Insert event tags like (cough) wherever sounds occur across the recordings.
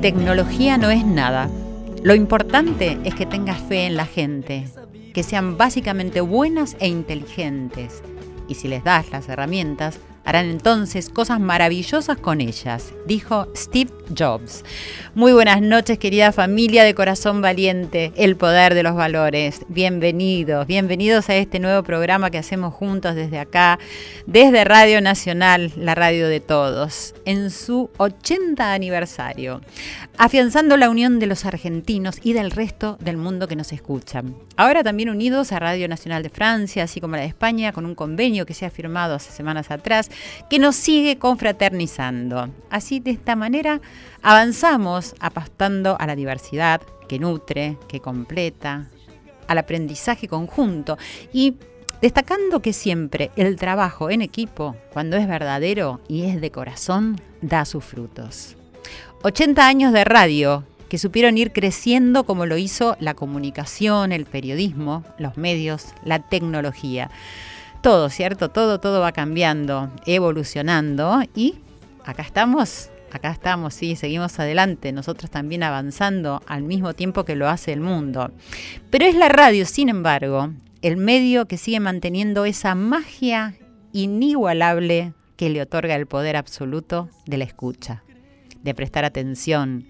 Tecnología no es nada. Lo importante es que tengas fe en la gente, que sean básicamente buenas e inteligentes. Y si les das las herramientas, harán entonces cosas maravillosas con ellas, dijo Steve Jobs. Muy buenas noches, querida familia de Corazón Valiente, el poder de los valores. Bienvenidos, bienvenidos a este nuevo programa que hacemos juntos desde acá, desde Radio Nacional, la radio de todos, en su 80 aniversario, afianzando la unión de los argentinos y del resto del mundo que nos escuchan. Ahora también unidos a Radio Nacional de Francia, así como la de España, con un convenio que se ha firmado hace semanas atrás, que nos sigue confraternizando. Así, de esta manera, avanzamos apostando a la diversidad que nutre, que completa, al aprendizaje conjunto y destacando que siempre el trabajo en equipo, cuando es verdadero y es de corazón, da sus frutos. 80 años de radio que supieron ir creciendo como lo hizo la comunicación, el periodismo, los medios, la tecnología. Todo, ¿cierto? Todo, todo va cambiando, evolucionando y acá estamos, acá estamos, sí, seguimos adelante, nosotros también avanzando al mismo tiempo que lo hace el mundo. Pero es la radio, sin embargo, el medio que sigue manteniendo esa magia inigualable que le otorga el poder absoluto de la escucha, de prestar atención,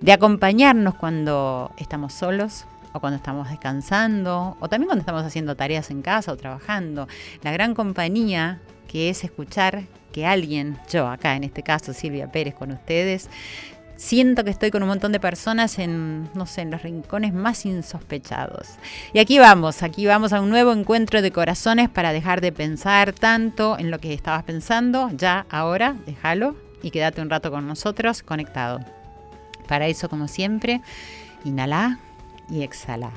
de acompañarnos cuando estamos solos o cuando estamos descansando o también cuando estamos haciendo tareas en casa o trabajando. La gran compañía que es escuchar que alguien, yo acá en este caso Silvia Pérez con ustedes, siento que estoy con un montón de personas en, no sé, en los rincones más insospechados. Y aquí vamos, aquí vamos a un nuevo encuentro de corazones para dejar de pensar tanto en lo que estabas pensando, ya, ahora, déjalo y quédate un rato con nosotros conectado. Para eso, como siempre, inhala y exhala.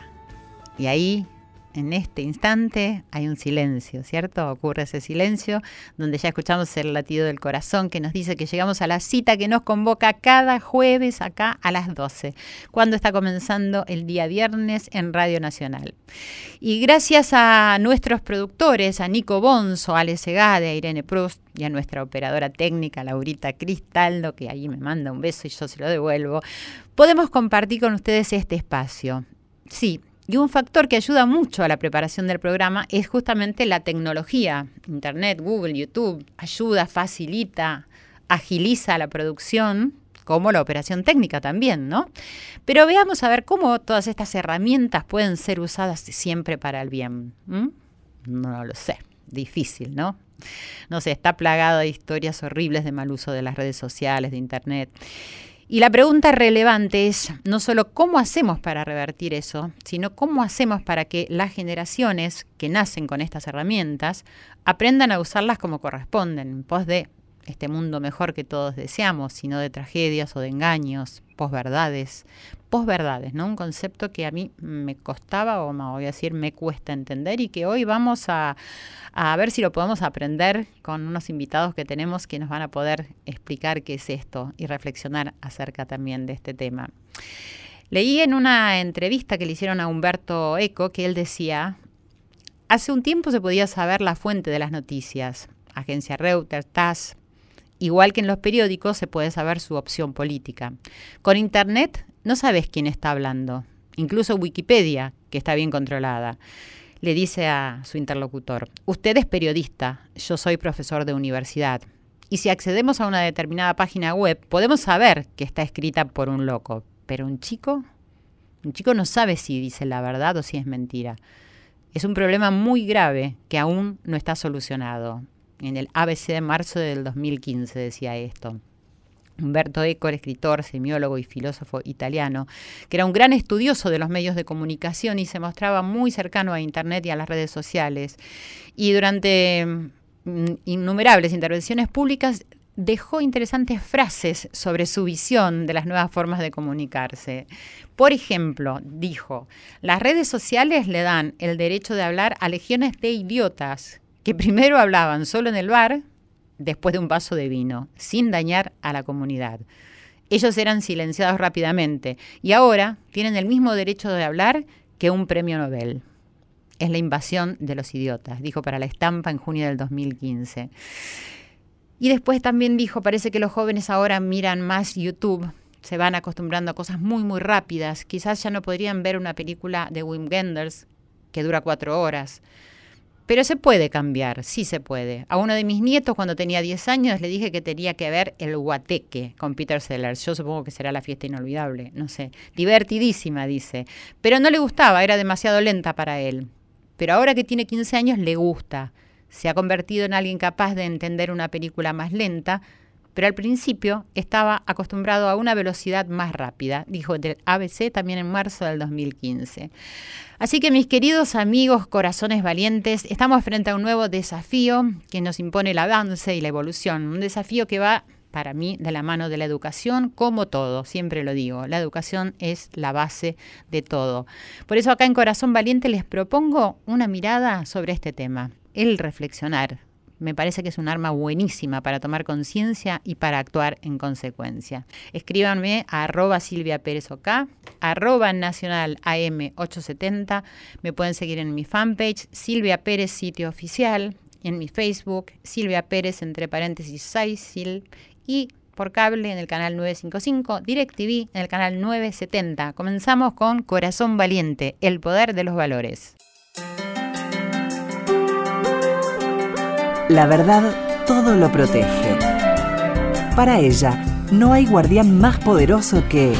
Y ahí en este instante hay un silencio, ¿cierto? Ocurre ese silencio donde ya escuchamos el latido del corazón que nos dice que llegamos a la cita que nos convoca cada jueves acá a las 12, cuando está comenzando el día viernes en Radio Nacional. Y gracias a nuestros productores, a Nico Bonzo, a Ale Segade, a Irene Proust y a nuestra operadora técnica, Laurita Cristaldo, que ahí me manda un beso y yo se lo devuelvo, podemos compartir con ustedes este espacio. Sí, y un factor que ayuda mucho a la preparación del programa es justamente la tecnología. Internet, Google, YouTube ayuda, facilita, agiliza la producción, como la operación técnica también, ¿no? Pero veamos a ver cómo todas estas herramientas pueden ser usadas siempre para el bien. No lo sé, difícil, ¿no? No sé, está plagado de historias horribles de mal uso de las redes sociales, de Internet. Y la pregunta relevante es no solo cómo hacemos para revertir eso, sino cómo hacemos para que las generaciones que nacen con estas herramientas aprendan a usarlas como corresponden, en pos de este mundo mejor que todos deseamos, sino de tragedias o de engaños, posverdades, posverdades, ¿no? Un concepto que a mí me costaba, o me voy a decir, me cuesta entender y que hoy vamos a, a ver si lo podemos aprender con unos invitados que tenemos que nos van a poder explicar qué es esto y reflexionar acerca también de este tema. Leí en una entrevista que le hicieron a Humberto Eco que él decía, hace un tiempo se podía saber la fuente de las noticias, agencia Reuters, TASS, Igual que en los periódicos se puede saber su opción política. Con Internet no sabes quién está hablando. Incluso Wikipedia, que está bien controlada, le dice a su interlocutor, usted es periodista, yo soy profesor de universidad. Y si accedemos a una determinada página web, podemos saber que está escrita por un loco. Pero un chico, Un chico no sabe si dice la verdad o si es mentira. Es un problema muy grave que aún no está solucionado. En el ABC de marzo del 2015 decía esto. Umberto Eco, escritor, semiólogo y filósofo italiano, que era un gran estudioso de los medios de comunicación y se mostraba muy cercano a Internet y a las redes sociales. Y durante mm, innumerables intervenciones públicas dejó interesantes frases sobre su visión de las nuevas formas de comunicarse. Por ejemplo, dijo, las redes sociales le dan el derecho de hablar a legiones de idiotas que primero hablaban solo en el bar después de un vaso de vino, sin dañar a la comunidad. Ellos eran silenciados rápidamente y ahora tienen el mismo derecho de hablar que un premio Nobel. Es la invasión de los idiotas, dijo para la estampa en junio del 2015. Y después también dijo, parece que los jóvenes ahora miran más YouTube, se van acostumbrando a cosas muy, muy rápidas. Quizás ya no podrían ver una película de Wim Wenders que dura cuatro horas. Pero se puede cambiar, sí se puede. A uno de mis nietos, cuando tenía 10 años, le dije que tenía que ver El Guateque con Peter Sellers. Yo supongo que será la fiesta inolvidable, no sé. Divertidísima, dice. Pero no le gustaba, era demasiado lenta para él. Pero ahora que tiene 15 años, le gusta. Se ha convertido en alguien capaz de entender una película más lenta, pero al principio estaba acostumbrado a una velocidad más rápida, dijo del ABC también en marzo del 2015. Así que mis queridos amigos corazones valientes, estamos frente a un nuevo desafío que nos impone el avance y la evolución, un desafío que va para mí de la mano de la educación, como todo, siempre lo digo, la educación es la base de todo. Por eso acá en Corazón Valiente les propongo una mirada sobre este tema, el reflexionar, me parece que es un arma buenísima para tomar conciencia y para actuar en consecuencia. Escríbanme a arroba Silvia Pérez arroba Nacional AM 870. Me pueden seguir en mi fanpage, Silvia Pérez Sitio Oficial, en mi Facebook, Silvia Pérez entre paréntesis 6 y por cable en el canal 955, DirecTV en el canal 970. Comenzamos con Corazón Valiente, el poder de los valores. La verdad todo lo protege. Para ella, no hay guardián más poderoso que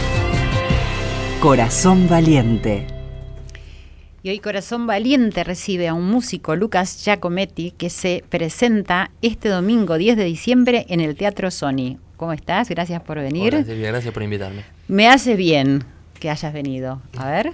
Corazón Valiente. Y hoy Corazón Valiente recibe a un músico, Lucas Giacometti, que se presenta este domingo 10 de diciembre en el Teatro Sony. ¿Cómo estás? Gracias por venir. Hola, Silvia, gracias por invitarme. Me hace bien que hayas venido. A ver.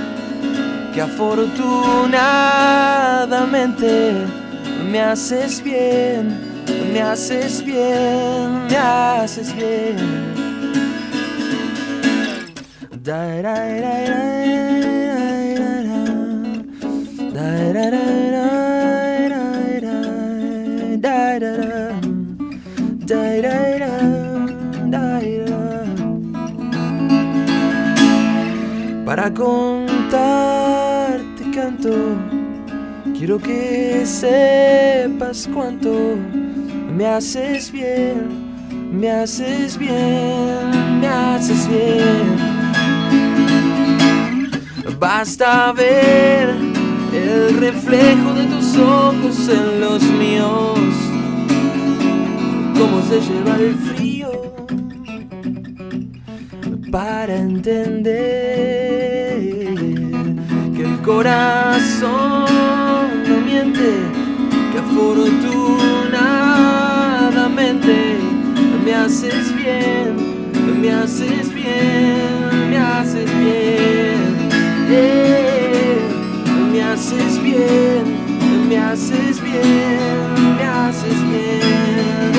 que afortunadamente me haces bien, me haces bien, me haces bien. Para contar Quiero que sepas cuánto me haces bien, me haces bien, me haces bien. Basta ver el reflejo de tus ojos en los míos, cómo se lleva el frío para entender corazón no miente, que afortunadamente me haces bien, me haces bien, me haces bien, me haces bien, me haces bien, me haces bien,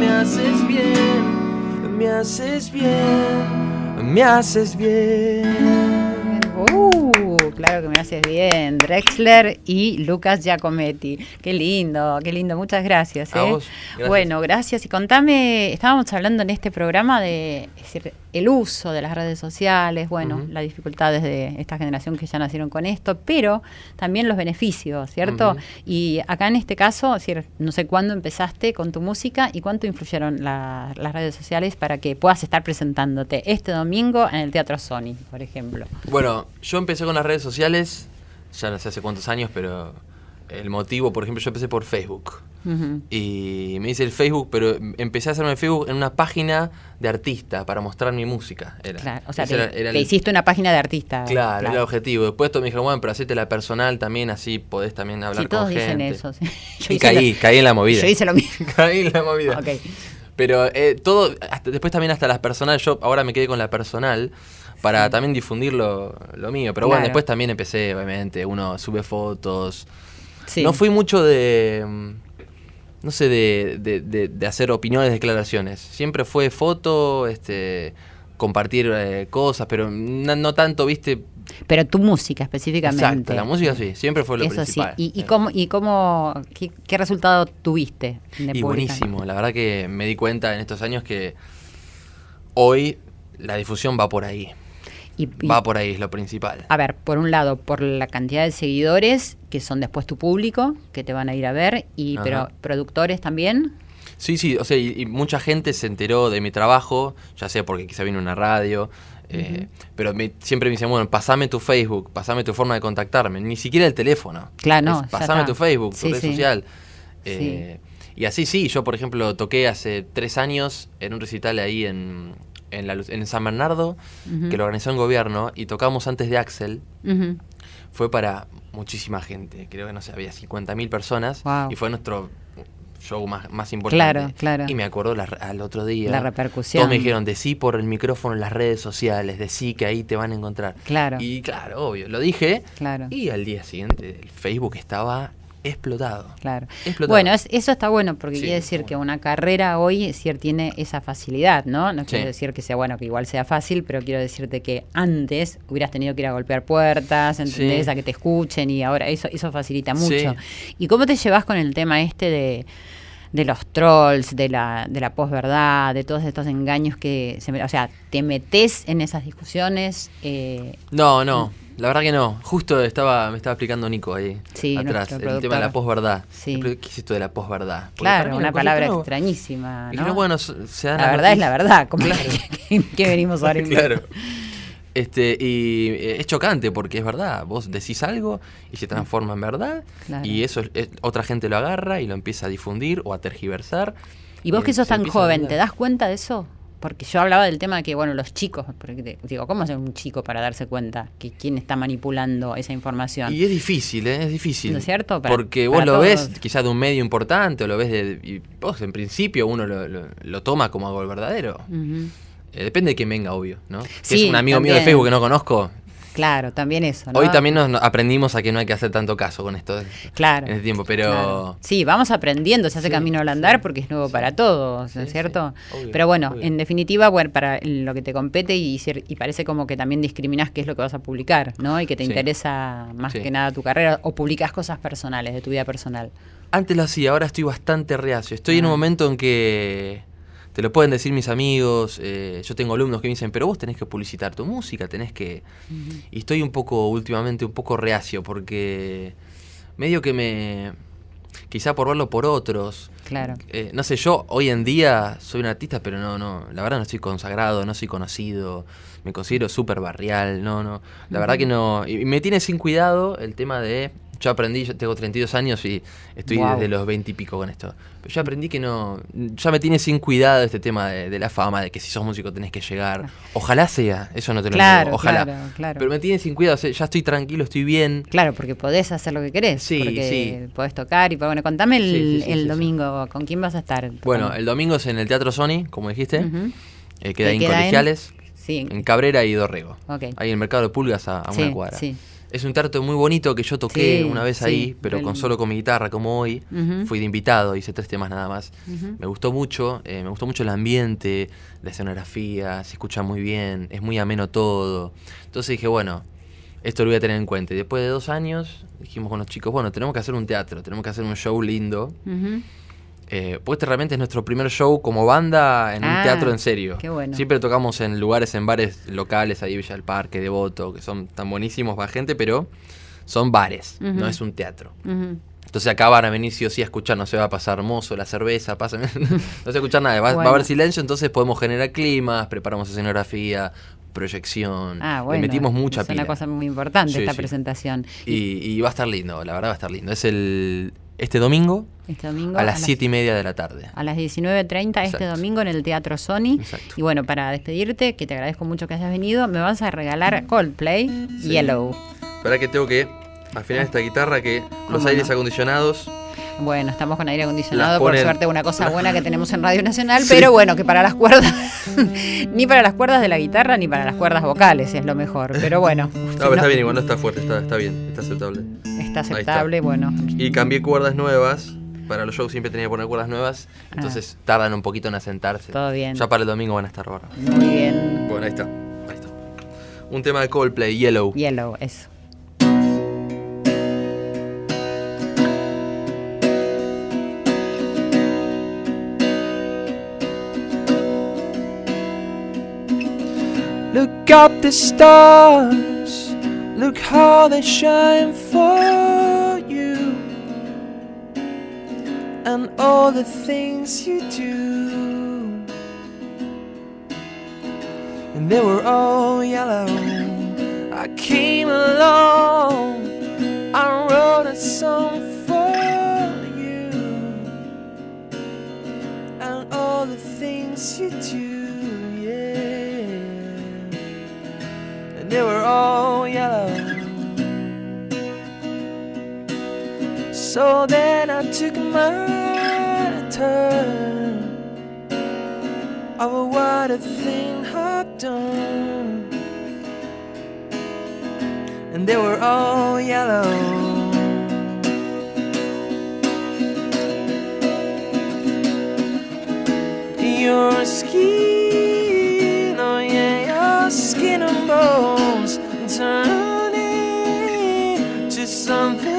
me haces bien, me haces bien, me haces bien. Uh, claro que me haces bien. Drexler y Lucas Giacometti. Qué lindo, qué lindo. Muchas gracias. A ¿eh? vos, gracias. Bueno, gracias. Y contame, estábamos hablando en este programa de es decir, el uso de las redes sociales, bueno, las dificultades de esta generación que ya nacieron con esto, pero también los beneficios, ¿cierto? Y acá en este caso, es decir, no sé cuándo empezaste con tu música y cuánto influyeron la- las redes sociales para que puedas estar presentándote este domingo en el Teatro Sony, por ejemplo. Bueno, yo empecé con las redes sociales, ya no sé hace cuántos años, pero el motivo, por ejemplo, yo empecé por Facebook. Y me hice el Facebook, pero empecé a hacerme el Facebook en una página de artista para mostrar mi música. Era. Claro, o sea, te, era- era te el- hiciste una página de artista. Claro, era el objetivo. Después todos me dijeron, bueno, pero hacete la personal también, así podés también hablar Sí, todos con dicen gente. eso. sí. (laughs) Y hice caí, lo- caí en la movida. Yo hice lo mismo. (laughs) caí en la movida. Ok. Pero eh, todo, hasta- después también hasta las personales, yo ahora me quedé con la personal para también difundir lo, lo mío. Pero bueno, después también empecé, obviamente, uno sube fotos. Sí. No fui mucho de, mm, no sé, de, de- de- de hacer opiniones, declaraciones. Siempre fue foto, este compartir eh, cosas, pero no, no tanto, viste. Pero tu música específicamente. Exacto, la música sí, siempre fue lo Eso principal. sí. ¿Y, cómo, y cómo qué, qué resultado tuviste? de Y buenísimo, la verdad que me di cuenta en estos años que hoy la difusión va por ahí. Y- Va por ahí, es lo principal. A ver, por un lado, por la cantidad de seguidores que son después tu público, que te van a ir a ver, y Ajá. pero productores también. Sí, sí, o sea, y, y mucha gente se enteró de mi trabajo, ya sea porque quizá vino una radio, eh, pero me- siempre me dicen, bueno, pasame tu Facebook, pasame tu forma de contactarme, ni siquiera el teléfono. Claro, no, Es, pasame tu Facebook, tu Sí, red sí. social. Eh, Y así sí, yo por ejemplo toqué hace tres años en un recital ahí en, en, la en San Bernardo, que lo organizó el gobierno, y tocamos antes de Axel, Ujú. Fue para muchísima gente, creo que no sé, había 50.000 personas Wow. y fue nuestro show más, más importante. Claro, claro. Y me acuerdo la- al otro día. La repercusión. Todos me dijeron, decí por el micrófono en las redes sociales, decí que ahí te van a encontrar. Claro. Y claro, obvio, lo dije. Claro. Y al día siguiente el Facebook estaba explotado. Claro. Explotado. Bueno, es- eso está bueno porque Sí, quiere decir que una carrera hoy decir, tiene esa facilidad, ¿no? No quiero Sí. decir que sea bueno, que igual sea fácil, pero quiero decirte que antes hubieras tenido que ir a golpear puertas, ¿entendés? Sí. A que te escuchen y ahora eso, eso facilita mucho. Sí. ¿Y cómo te llevas con el tema este de, de los trolls, de la, de la posverdad, de todos estos engaños que se me- o sea, te metes en esas discusiones? Eh, No, no. La verdad que no. Justo estaba, me estaba explicando Nico ahí Sí, atrás. El tema de la posverdad. Sí. ¿Qué es esto de la posverdad? Porque claro, una la palabra extrañísima. Y bueno, se dan La verdad es la verdad, como Claro. que, (laughs) que venimos ahora claro. Este, y eh, es chocante porque es verdad, vos decís algo y se transforma en verdad Claro. y eso es- es- otra gente lo agarra y lo empieza a difundir o a tergiversar. Y vos que sos se tan joven. ¿te das cuenta de eso? Porque yo hablaba del tema de que, bueno, los chicos, porque te- digo, ¿cómo hacer un chico para darse cuenta que quién está manipulando esa información? Y es difícil, ¿eh? es difícil. ¿No es cierto? Para- Porque vos lo todos. ves quizás de un medio importante o lo ves de... Y vos en principio uno lo, lo- lo toma como algo verdadero. Eh, depende de quién venga, obvio, ¿no? Si Sí, es un amigo mío de. Facebook que no conozco, Claro, también eso. ¿no? hoy también nos, aprendimos a que no hay que hacer tanto caso con esto de- Claro. en este tiempo, pero... Claro. Sí, vamos aprendiendo, se hace Sí, camino al andar sí. porque es nuevo para todos, ¿no es cierto? obvio, Pero bueno, obvio. en definitiva, bueno, para lo que te compete y, parece como que también discriminás qué es lo que vas a publicar, ¿no? Y que te interesa más que nada tu carrera o publicas cosas personales de tu vida personal. Antes lo hacía, ahora estoy bastante reacio. Estoy en un Ah. momento en que te lo pueden decir mis amigos. eh, yo tengo alumnos que me dicen, pero vos tenés que publicitar tu música, tenés que. Y estoy un poco, últimamente, un poco reacio porque medio que me. Quizá por verlo por otros. Claro. eh, no sé, yo hoy en día soy un artista, pero no, no, la verdad no estoy consagrado, no soy conocido, me considero súper barrial, no, no, la verdad que no, y me tiene sin cuidado el tema de yo aprendí, yo tengo 32 años y estoy Wow. desde los 20 y pico con esto. Pero yo aprendí que no, ya me tiene sin cuidado este tema de, de la fama, de que si sos músico tenés que llegar. Ojalá sea, eso no te lo Claro, niego, ojalá. claro, claro. Pero me tiene sin cuidado, o sea, ya estoy tranquilo, estoy bien. Claro, porque podés hacer lo que querés. Sí, porque sí. podés tocar y bueno, contame el, Sí, sí, sí, el sí, domingo, ¿con quién vas a estar? Bueno, el domingo es en el Teatro Sony, como dijiste, Ujú. eh, queda Que en en- Colegiales, Sí, en Cabrera y Dorrego. ok. Ahí en el Mercado de Pulgas a, a Sí, una cuadra. sí. Es un teatro muy bonito que yo toqué Sí, una vez sí, ahí, pero con solo con mi guitarra, como hoy. Fui de invitado, hice tres temas nada más. Me gustó mucho, eh, me gustó mucho el ambiente, la escenografía, se escucha muy bien, es muy ameno todo. Entonces dije, bueno, esto lo voy a tener en cuenta. Y después de dos años dijimos con los chicos, bueno, tenemos que hacer un teatro, tenemos que hacer un show lindo. Eh, pues este realmente es nuestro primer show como banda en Ah, un teatro en serio. qué bueno. Siempre tocamos en lugares, en bares locales, ahí Villa del Parque, Devoto, que son tan buenísimos para gente, pero son bares, no es un teatro. Entonces acá van a venir sí o sí a escuchar, no se va a pasar hermoso la cerveza, pasa, (laughs) no se va a escuchar nada, va, va a haber silencio, entonces podemos generar climas, preparamos escenografía, proyección, Ah, le bueno. metimos mucha es pila. una cosa muy importante Sí, esta sí. presentación. Y, y va a estar lindo, la verdad va a estar lindo. Es el este domingo Este domingo a las 7 y media de la tarde. a las 19.30 este domingo en el Teatro Sony. Exacto. Y bueno, para despedirte, que te agradezco mucho que hayas venido, me vas a regalar Coldplay Sí. Yellow. Para que tengo que afinar esta guitarra que los ¿Cómo aires no? acondicionados Bueno, estamos con aire acondicionado, por suerte una cosa buena que tenemos en Radio Nacional, (laughs) Sí. pero bueno, que para las cuerdas, (laughs) ni para las cuerdas de la guitarra, ni para las cuerdas vocales es lo mejor. Pero bueno, (laughs) No, si pero no- está bien, igual no está fuerte, está, está bien, está aceptable. está está. aceptable, bueno. Y cambié cuerdas nuevas. Para los shows siempre tenía que poner cuerdas nuevas. Entonces tardan un poquito en asentarse. Ah. Todo bien. Ya para el domingo van a estar bárbaros. Muy bien. Bueno, ahí está. Ahí está. Un tema de Coldplay, Yellow. Yellow, eso. Look up the stars, look how they shine for you, and all the things you do. And they were all yellow. I came along, I wrote a song for you, and all the things you do, they were all yellow. So then I took my turn of what a thing had done. And they were all yellow. Your skin, oh yeah, your skin and bones turning to something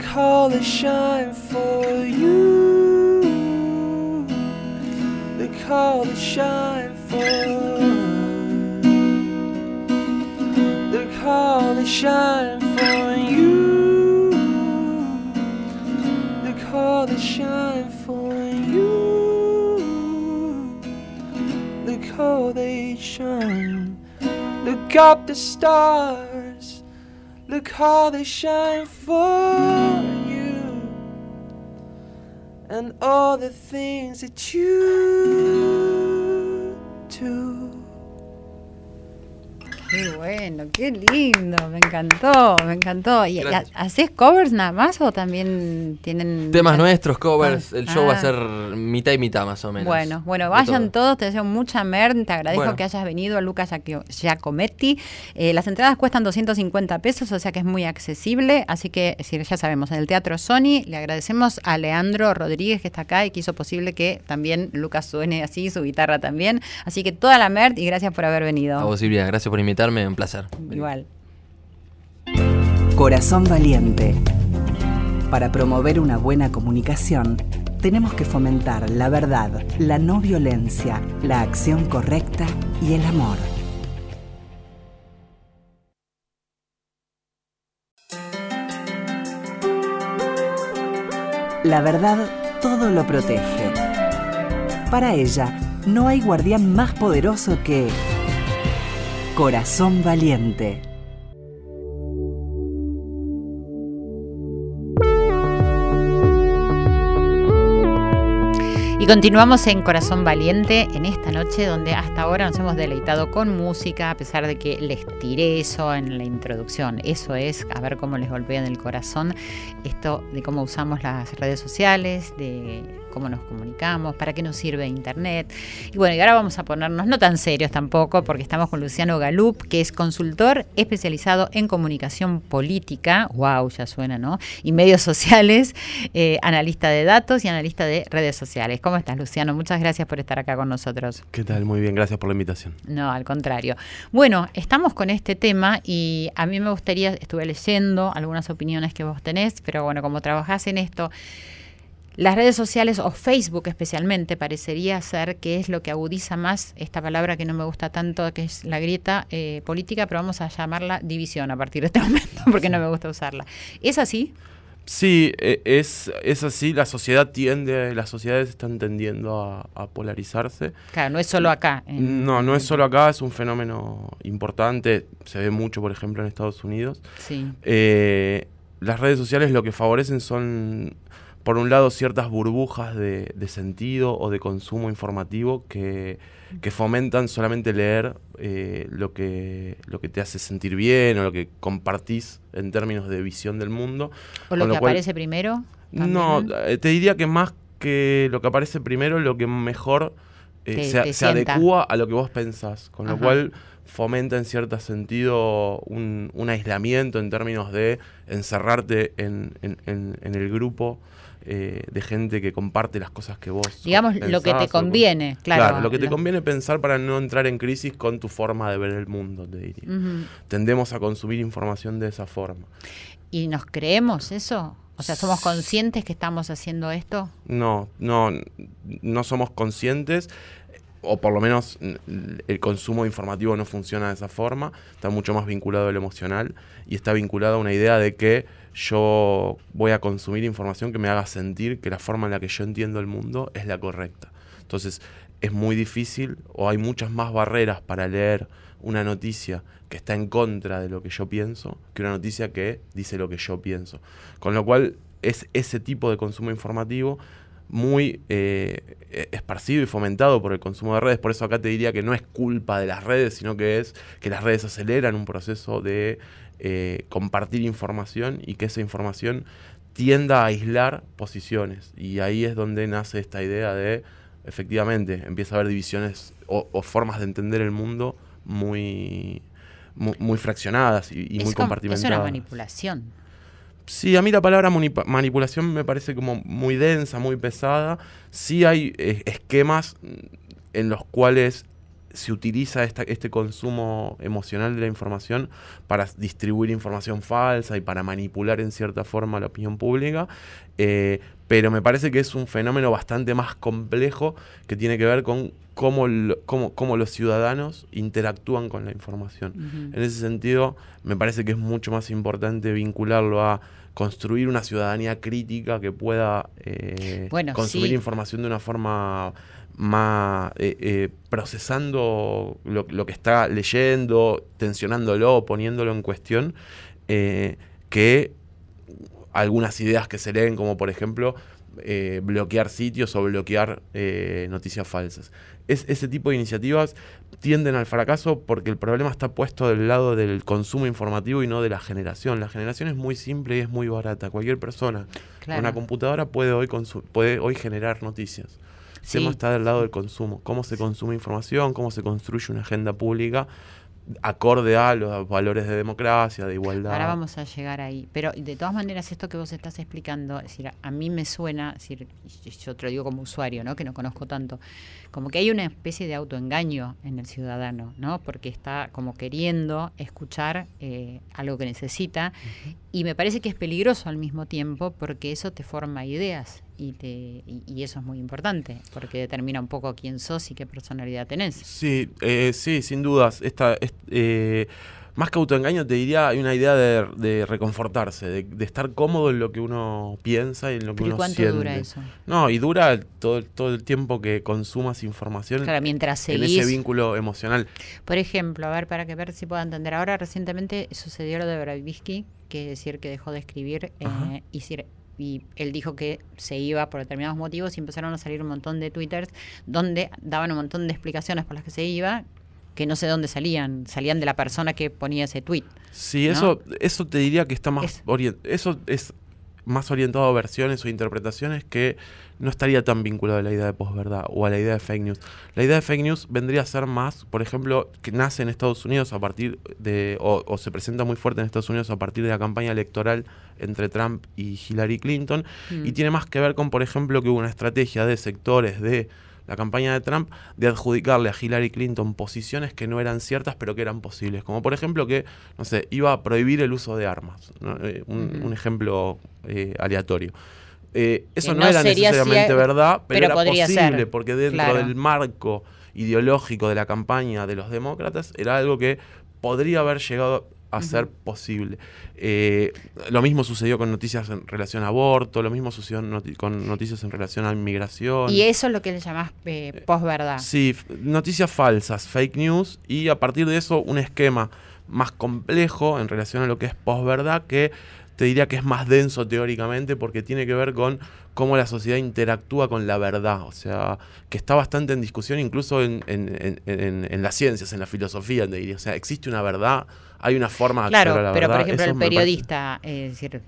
colors shine for you. The colors shine for the colors shine for you. The they shine for you. The call they shine. Look up the stars. Look how they shine for. And all the things that you bueno, qué lindo, me encantó, me encantó. ¿Y haces covers nada más o también tienen Temas nuestros, covers, Ah, el show va a ah. ser mitad y mitad más o menos. Bueno, bueno, vayan todo. todos, te deseo mucha mer, te agradezco Bueno. que hayas venido, Lucas Giaco- Giacometti. Eh, las entradas cuestan 250 pesos, o sea que es muy accesible, así que sí, ya sabemos, en el Teatro Sony le agradecemos a Leandro Rodríguez que está acá y que hizo posible que también Lucas suene así, su guitarra también. Así que toda la mer y gracias por haber venido. A vos, Silvia, gracias por invitarme, un placer. Igual. Corazón Valiente. Para promover una buena comunicación, tenemos que fomentar la verdad, la no violencia, la acción correcta y el amor. La verdad todo lo protege. Para ella, no hay guardián más poderoso que Corazón Valiente. Y continuamos en Corazón Valiente en esta noche donde hasta ahora nos hemos deleitado con música, a pesar de que les tiré eso en la introducción. Eso es, a ver cómo les golpean el corazón, esto de cómo usamos las redes sociales, de cómo nos comunicamos, para qué nos sirve Internet. Y bueno, y ahora vamos a ponernos no tan serios tampoco, porque estamos con Luciano Galup, que es consultor especializado en comunicación política, wow, ya suena, ¿no? Y medios sociales, eh, analista de datos y analista de redes sociales. ¿Cómo estás, Luciano? Muchas gracias por estar acá con nosotros. ¿Qué tal? Muy bien, gracias por la invitación. No, al contrario. Bueno, estamos con este tema y a mí me gustaría, estuve leyendo algunas opiniones que vos tenés, pero bueno, como trabajás en esto, las redes sociales o Facebook especialmente parecería ser que es lo que agudiza más esta palabra que no me gusta tanto, que es la grieta eh, política, pero vamos a llamarla división a partir de este (laughs) momento porque no me gusta usarla. ¿Es así? Sí, e- es, es así, la sociedad tiende, las sociedades están tendiendo a, a polarizarse. Claro, no es solo acá. en- No, no es solo acá, es un fenómeno importante, se ve mucho, por ejemplo, en Estados Unidos. Sí. Eh, las redes sociales lo que favorecen son, por un lado, ciertas burbujas de, de sentido o de consumo informativo que, que fomentan solamente leer eh, lo, que, lo que te hace sentir bien o lo que compartís en términos de visión del mundo. ¿O lo que cual- aparece primero? No, también? eh, te diría que más que lo que aparece primero, lo que mejor eh, Te- se, te se adecua a lo que vos pensás, con lo cual fomenta en cierto sentido un, un aislamiento en términos de encerrarte en, en- en- en el grupo eh, de gente que comparte las cosas que vos Digamos lo que te o- conviene, claro. lo que te Lo- conviene pensar para no entrar en crisis con tu forma de ver el mundo, te diría. Tendemos a consumir información de esa forma. ¿Y nos creemos eso? O sea, ¿somos conscientes que estamos haciendo esto? No, no, no somos conscientes, o por lo menos el consumo informativo no funciona de esa forma, está mucho más vinculado a lo emocional y está vinculado a una idea de que yo voy a consumir información que me haga sentir que la forma en la que yo entiendo el mundo es la correcta. Entonces es muy difícil o hay muchas más barreras para leer una noticia que está en contra de lo que yo pienso que una noticia que dice lo que yo pienso. Con lo cual es ese tipo de consumo informativo muy eh, esparcido y fomentado por el consumo de redes. Por eso acá te diría que no es culpa de las redes, sino que es que las redes aceleran un proceso de eh, compartir información y que esa información tienda a aislar posiciones. Y ahí es donde nace esta idea de, efectivamente, empieza a haber divisiones o, o formas de entender el mundo muy, mu- muy fraccionadas y, muy com- compartimentadas. es una manipulación. Sí, a mí la palabra manipulación me parece como muy densa, muy pesada. Sí hay eh, esquemas en los cuales se utiliza esta- este consumo emocional de la información para distribuir información falsa y para manipular en cierta forma la opinión pública. eh, pero me parece que es un fenómeno bastante más complejo que tiene que ver con cómo, lo- cómo- cómo los ciudadanos interactúan con la información. En ese sentido, me parece que es mucho más importante vincularlo a construir una ciudadanía crítica que pueda eh, Bueno, consumir sí. información de una forma más eh, eh, procesando lo, lo que está leyendo, tensionándolo, poniéndolo en cuestión, eh, que algunas ideas que se leen, como por ejemplo eh, bloquear sitios o bloquear eh, noticias falsas. Es, ese tipo de iniciativas tienden al fracaso porque el problema está puesto del lado del consumo informativo y no de la generación. La generación es muy simple y es muy barata. Cualquier persona Claro. con una computadora puede hoy, puede hoy generar noticias. El tema está del lado del consumo. Cómo se consume información, cómo se construye una agenda pública acorde a los valores de democracia, de igualdad. Ahora vamos a llegar ahí. Pero de todas maneras, esto que vos estás explicando, es decir, a mí me suena, es decir, yo te lo digo como usuario, ¿no? que no conozco tanto, como que hay una especie de autoengaño en el ciudadano, ¿no? porque está como queriendo escuchar eh, algo que necesita y me parece que es peligroso al mismo tiempo porque eso te forma ideas y, te, y, y eso es muy importante porque determina un poco quién sos y qué personalidad tenés. Sí, eh, sí, sin dudas. Esta, es- eh, más que autoengaño, te diría, hay una idea de, de reconfortarse, de, de estar cómodo en lo que uno piensa y en lo que ¿Pero y uno cuánto siente. dura eso? No, y dura todo, todo el tiempo que consumas información Claro, mientras en seguís... ese vínculo emocional. Por ejemplo, a ver, para que ver si puedo entender. Ahora recientemente sucedió lo de Bravisky, que es decir, que dejó de escribir eh, y, y él dijo que se iba por determinados motivos y empezaron a salir un montón de twitters donde daban un montón de explicaciones por las que se iba, que no sé dónde salían, salían de la persona que ponía ese tweet. Sí, ¿No? eso, eso te diría que está más Es- eso es más orientado a versiones o interpretaciones que no estaría tan vinculado a la idea de posverdad o a la idea de fake news. La idea de fake news vendría a ser más, por ejemplo, que nace en Estados Unidos a partir de, o, o se presenta muy fuerte en Estados Unidos a partir de la campaña electoral entre Trump y Hillary Clinton, y Mm. tiene más que ver con, por ejemplo, que hubo una estrategia de sectores de la campaña de Trump de adjudicarle a Hillary Clinton posiciones que no eran ciertas pero que eran posibles. Como por ejemplo que, no sé, iba a prohibir el uso de armas. ¿no? Eh, un, ejemplo eh, aleatorio. Eh, eso no, no era necesariamente verdad, pero, pero era posible ser. porque dentro Claro. del marco ideológico de la campaña de los demócratas era algo que podría haber llegado a ser posible. Eh, lo mismo sucedió con noticias en relación a aborto, lo mismo sucedió noti- con noticias en relación a inmigración. Y eso es lo que le llamás eh, posverdad. Sí, noticias falsas, fake news, y a partir de eso un esquema más complejo en relación a lo que es posverdad, que te diría que es más denso teóricamente porque tiene que ver con cómo la sociedad interactúa con la verdad, o sea, que está bastante en discusión incluso en, en- en- las ciencias, en la filosofía, te diría, o sea, existe una verdad, hay una forma de Claro, acceder a la pero por ejemplo eso el parece- periodista, es decir,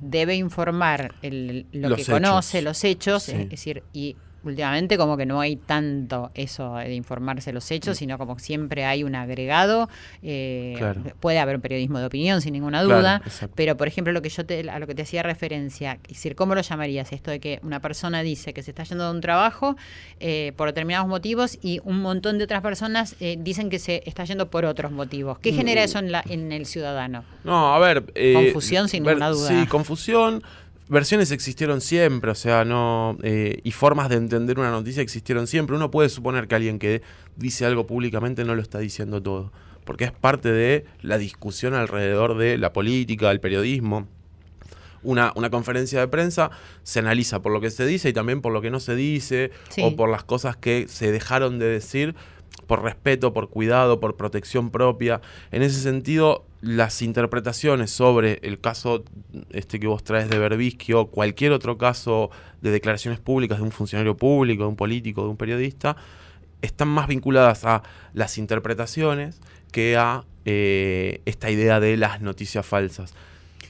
debe informar el- lo Los que hechos. conoce, los hechos, Sí. es decir, y últimamente como que no hay tanto eso de informarse los hechos, sino como siempre hay un agregado, eh, Claro. puede haber un periodismo de opinión sin ninguna duda, pero por ejemplo lo que yo te, a lo que te hacía referencia, es decir, ¿cómo lo llamarías esto de que una persona dice que se está yendo de un trabajo eh, por determinados motivos y un montón de otras personas eh, dicen que se está yendo por otros motivos? ¿Qué genera eso en, la, en el ciudadano? No, a ver. eh, Confusión sin ninguna duda. Sí, confusión. Versiones existieron siempre, o sea, no. eh, y formas de entender una noticia existieron siempre. Uno puede suponer que alguien que dice algo públicamente no lo está diciendo todo. Porque es parte de la discusión alrededor de la política, del periodismo. Una, una conferencia de prensa se analiza por lo que se dice y también por lo que no se dice, Sí. o por las cosas que se dejaron de decir por respeto, por cuidado, por protección propia. En ese sentido, las interpretaciones sobre el caso este que vos traes de Berbisky o cualquier otro caso de declaraciones públicas de un funcionario público, de un político, de un periodista, están más vinculadas a las interpretaciones que a eh, esta idea de las noticias falsas.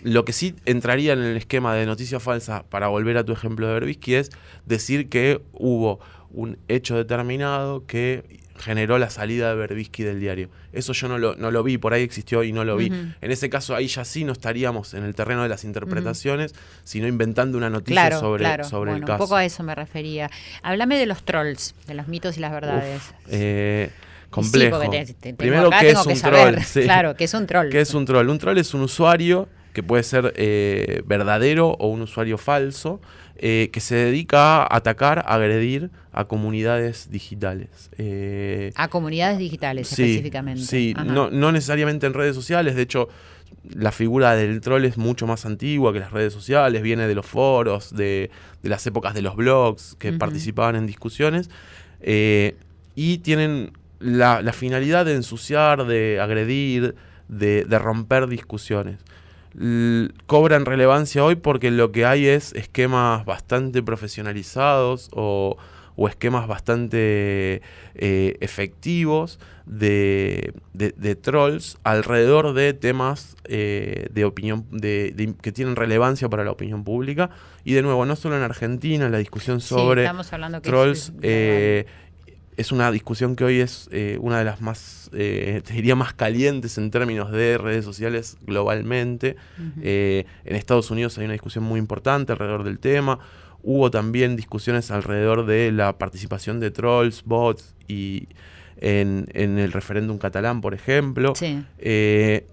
Lo que sí entraría en el esquema de noticia falsa, para volver a tu ejemplo de Berbisky, es decir que hubo un hecho determinado que generó la salida de Berbisky del diario. Eso yo no lo, no lo vi, por ahí existió y no lo vi. En ese caso, ahí ya sí no estaríamos en el terreno de las interpretaciones, sino inventando una noticia Claro, sobre, claro. sobre bueno, el caso. un poco a eso me refería. Háblame de los trolls, de los mitos y las verdades. Uf, eh, complejo. Sí, porque te- te- tengo Primero, ¿qué es que un saber. troll? Sí. Claro, que es un troll. ¿Qué es un troll? Un troll es un usuario que puede ser eh, verdadero o un usuario falso eh, que se dedica a atacar, agredir a comunidades digitales. Eh, A comunidades digitales sí, específicamente. Sí, no, no necesariamente en redes sociales, de hecho la figura del troll es mucho más antigua que las redes sociales, viene de los foros, de, de las épocas de los blogs que participaban en discusiones eh, y tienen la, la finalidad de ensuciar, de agredir, de, de romper discusiones. L- cobran relevancia hoy porque lo que hay es esquemas bastante profesionalizados o, o esquemas bastante eh, efectivos de, de- de trolls alrededor de temas eh, de opinión de- que tienen relevancia para la opinión pública y de nuevo no solo en Argentina la discusión sobre trolls es- eh, es una discusión que hoy es eh, una de las más, eh, te diría, más calientes en términos de redes sociales globalmente. Eh, en Estados Unidos hay una discusión muy importante alrededor del tema. Hubo también discusiones alrededor de la participación de trolls, bots y en, en el referéndum catalán, por ejemplo. Sí. Eh,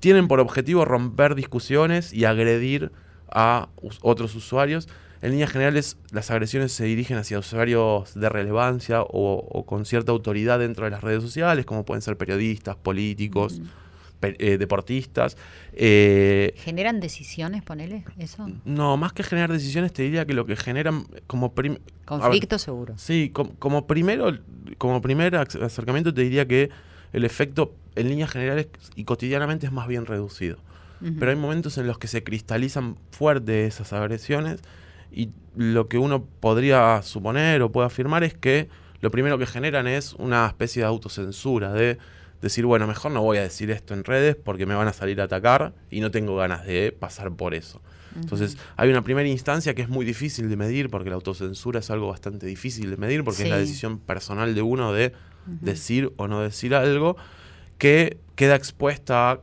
tienen por objetivo romper discusiones y agredir a us- otros usuarios. En líneas generales, las agresiones se dirigen hacia usuarios de relevancia o, o con cierta autoridad dentro de las redes sociales, como pueden ser periodistas, políticos, pe- eh, deportistas. Eh, ¿Generan decisiones, ponele, eso? no, más que generar decisiones, te diría que lo que generan como... a ver, Conflicto seguro. Sí, com- como, primero, como primer ac- acercamiento te diría que el efecto en líneas generales y cotidianamente es más bien reducido. Pero hay momentos en los que se cristalizan fuerte esas agresiones y lo que uno podría suponer o puede afirmar es que lo primero que generan es una especie de autocensura, de decir, bueno, mejor no voy a decir esto en redes porque me van a salir a atacar y no tengo ganas de pasar por eso. Entonces, hay una primera instancia que es muy difícil de medir porque la autocensura es algo bastante difícil de medir porque es la decisión personal de uno de decir o no decir algo que queda expuesta a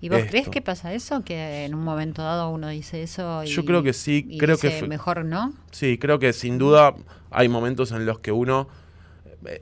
¿Y vos esto. crees que pasa eso? Que en un momento dado uno dice eso y, Yo creo que sí, creo que dice, mejor no. Sí, creo que sin duda hay momentos en los que uno,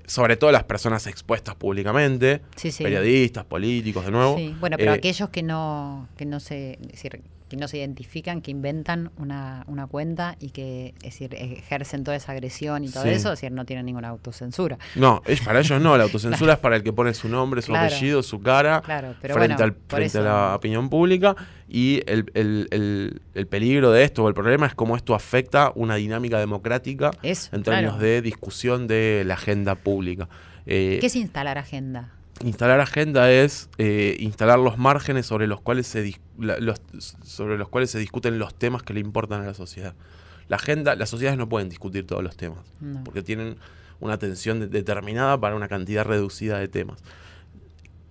sobre todo las personas expuestas públicamente, Sí, sí. periodistas, políticos, de nuevo. Sí, bueno, pero eh, aquellos que no, que no se, decir, que no se identifican, que inventan una, una cuenta y que es decir, ejercen toda esa agresión y todo Sí. eso, es decir, no tienen ninguna autocensura. No, es, para ellos no, la autocensura (laughs) es para el que pone su nombre, su Claro. apellido, su cara Claro, pero frente, bueno, al, frente a la opinión pública y el, el- el- el peligro de esto o el problema es cómo esto afecta una dinámica democrática Eso, en términos claro. de discusión de la agenda pública. Eh, ¿Qué es instalar agenda? Instalar agenda es eh, instalar los márgenes sobre los cuales se los, sobre los cuales se discuten los temas que le importan a la sociedad. La agenda, las sociedades no pueden discutir todos los temas, No. porque tienen una atención de- determinada para una cantidad reducida de temas.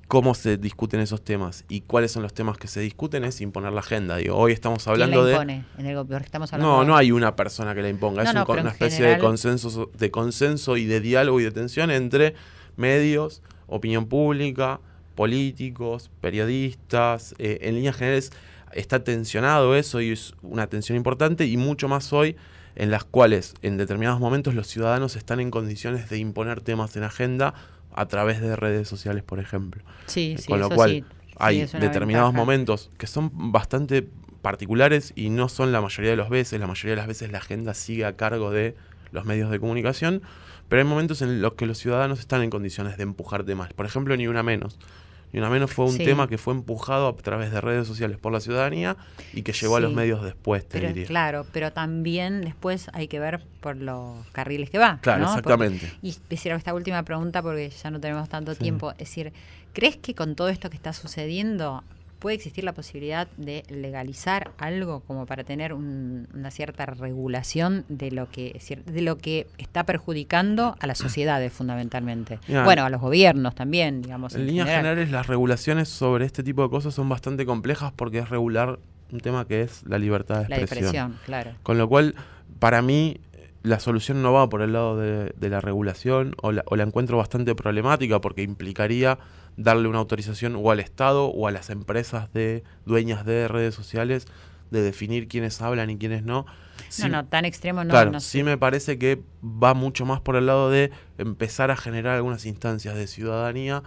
Cómo se discuten esos temas y cuáles son los temas que se discuten es imponer la agenda. Digo, hoy estamos hablando ¿Quién la de impone? En el gobierno estamos hablando no, de- no hay una persona que la imponga, No, es no, un una especie general- de consenso, de consenso y de diálogo y de tensión entre medios, opinión pública, políticos, periodistas. eh, en líneas generales está tensionado eso y es una tensión importante y mucho más hoy en las cuales en determinados momentos los ciudadanos están en condiciones de imponer temas en agenda a través de redes sociales, por ejemplo. Sí, sí, Con lo eso cual sí, hay determinados ventaja. momentos que son bastante particulares y no son la mayoría de las veces. La mayoría de las veces la agenda sigue a cargo de los medios de comunicación, pero hay momentos en los que los ciudadanos están en condiciones de empujar temas. Por ejemplo, Ni Una Menos. Ni Una Menos fue un Sí. tema que fue empujado a través de redes sociales por la ciudadanía y que llegó a los medios después, te Pero, diría. claro, pero también después hay que ver por los carriles que va. Claro, ¿no? exactamente. Porque- y decir esta última pregunta porque ya no tenemos tanto Sí. tiempo. Es decir, ¿crees que con todo esto que está sucediendo puede existir la posibilidad de legalizar algo como para tener un- una cierta regulación de lo que de lo que está perjudicando a las sociedades fundamentalmente? Mira, bueno, a los gobiernos también, digamos. En en líneas general. generales, las regulaciones sobre este tipo de cosas son bastante complejas porque es regular un tema que es la libertad de La expresión. claro. Con lo cual, para mí, la solución no va por el lado de, de la regulación o la, o la encuentro bastante problemática porque implicaría darle una autorización o al Estado o a las empresas de dueñas de redes sociales de definir quiénes hablan y quiénes no. Sí- no, no, tan extremo no. claro, no sí sé. me parece que va mucho más por el lado de empezar a generar algunas instancias de ciudadanía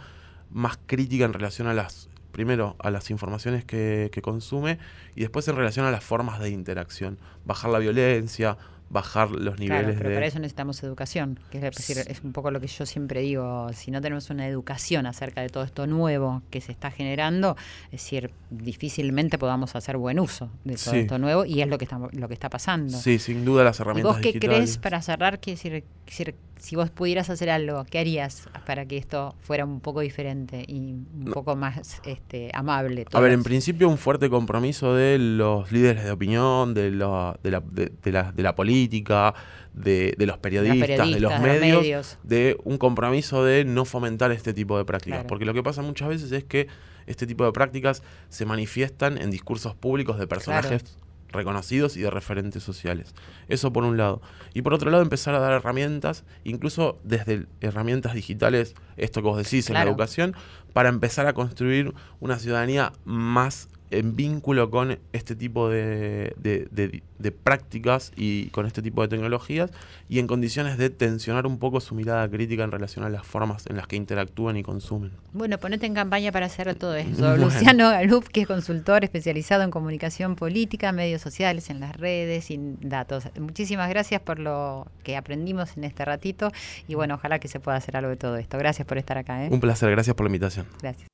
más crítica en relación a las, primero, a las informaciones que, que consume y después en relación a las formas de interacción. Bajar la violencia, bajar los Claro, niveles pero de... para eso necesitamos educación, que es, decir, es un poco lo que yo siempre digo, si no tenemos una educación acerca de todo esto nuevo que se está generando, es decir, difícilmente podamos hacer buen uso de todo Sí. esto nuevo y es lo que está, lo que está pasando. Sí, sin duda las ¿Y herramientas vos qué digitales. crees para cerrar? Que decir, decir, si vos pudieras hacer algo, ¿qué harías para que esto fuera un poco diferente y un No. poco más este, amable? A ver, en todos? principio un fuerte compromiso de los líderes de opinión, de la, de la, de, de la, de la política, de, de los periodistas, de los periodistas, de los medios, medios. de un compromiso de no fomentar este tipo de prácticas. Claro. Porque lo que pasa muchas veces es que este tipo de prácticas se manifiestan en discursos públicos de personajes reconocidos y de referentes sociales. Eso por un lado. Y por otro lado, empezar a dar herramientas, incluso desde herramientas digitales, esto que vos decís en la educación, para empezar a construir una ciudadanía más en vínculo con este tipo de, de- de- de prácticas y con este tipo de tecnologías y en condiciones de tensionar un poco su mirada crítica en relación a las formas en las que interactúan y consumen. Bueno, ponete en campaña para hacer todo eso. (laughs) Bueno. Luciano Galup, que es consultor especializado en comunicación política, medios sociales, en las redes y datos. Muchísimas gracias por lo que aprendimos en este ratito y bueno, ojalá que se pueda hacer algo de todo esto. Gracias por estar acá. ¿eh? Un placer, gracias por la invitación. Gracias.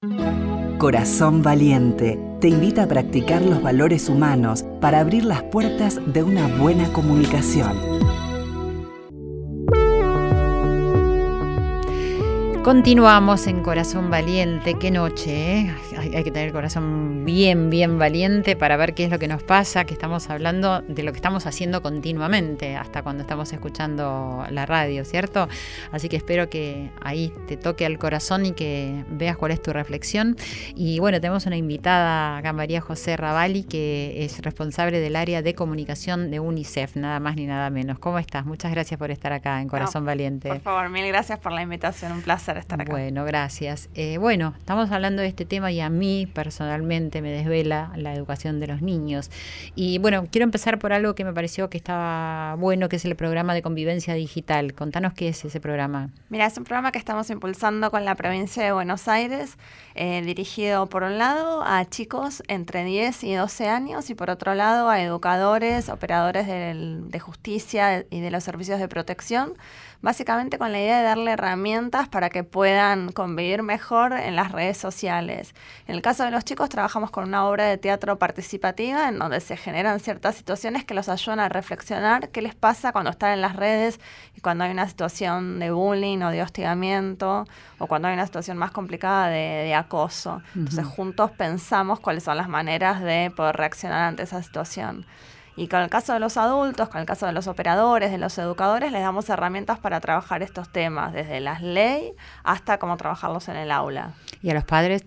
Corazón Valiente te invita a practicar los valores humanos para abrir las puertas de una buena comunicación. Continuamos en Corazón Valiente. Qué noche, ¿eh? Hay, hay que tener el corazón bien, bien valiente para ver qué es lo que nos pasa, que estamos hablando de lo que estamos haciendo continuamente, hasta cuando estamos escuchando la radio, ¿cierto? Así que espero que ahí te toque al corazón y que veas cuál es tu reflexión. Y bueno, tenemos una invitada acá, María José Ravalli, que es responsable del área de comunicación de UNICEF, nada más ni nada menos. ¿Cómo estás? Muchas gracias por estar acá en Corazón No, Valiente. Por favor, mil gracias por la invitación. Un placer estar acá. Bueno, gracias. Eh, bueno, estamos hablando de este tema y a mí personalmente me desvela la educación de los niños. Y bueno, quiero empezar por algo que me pareció que estaba bueno, que es el programa de convivencia digital. Contanos qué es ese programa. Mira, es un programa que estamos impulsando con la provincia de Buenos Aires, eh, dirigido por un lado a chicos entre 10 y 12 años y por otro lado a educadores, operadores del- de justicia y de los servicios de protección, básicamente con la idea de darle herramientas para que puedan convivir mejor en las redes sociales. En el caso de los chicos trabajamos con una obra de teatro participativa en donde se generan ciertas situaciones que los ayudan a reflexionar qué les pasa cuando están en las redes y cuando hay una situación de bullying o de hostigamiento o cuando hay una situación más complicada de, de acoso. Entonces juntos pensamos cuáles son las maneras de poder reaccionar ante esa situación. Y con el caso de los adultos, con el caso de los operadores, de los educadores, les damos herramientas para trabajar estos temas, desde las leyes hasta cómo trabajarlos en el aula. Y a los padres,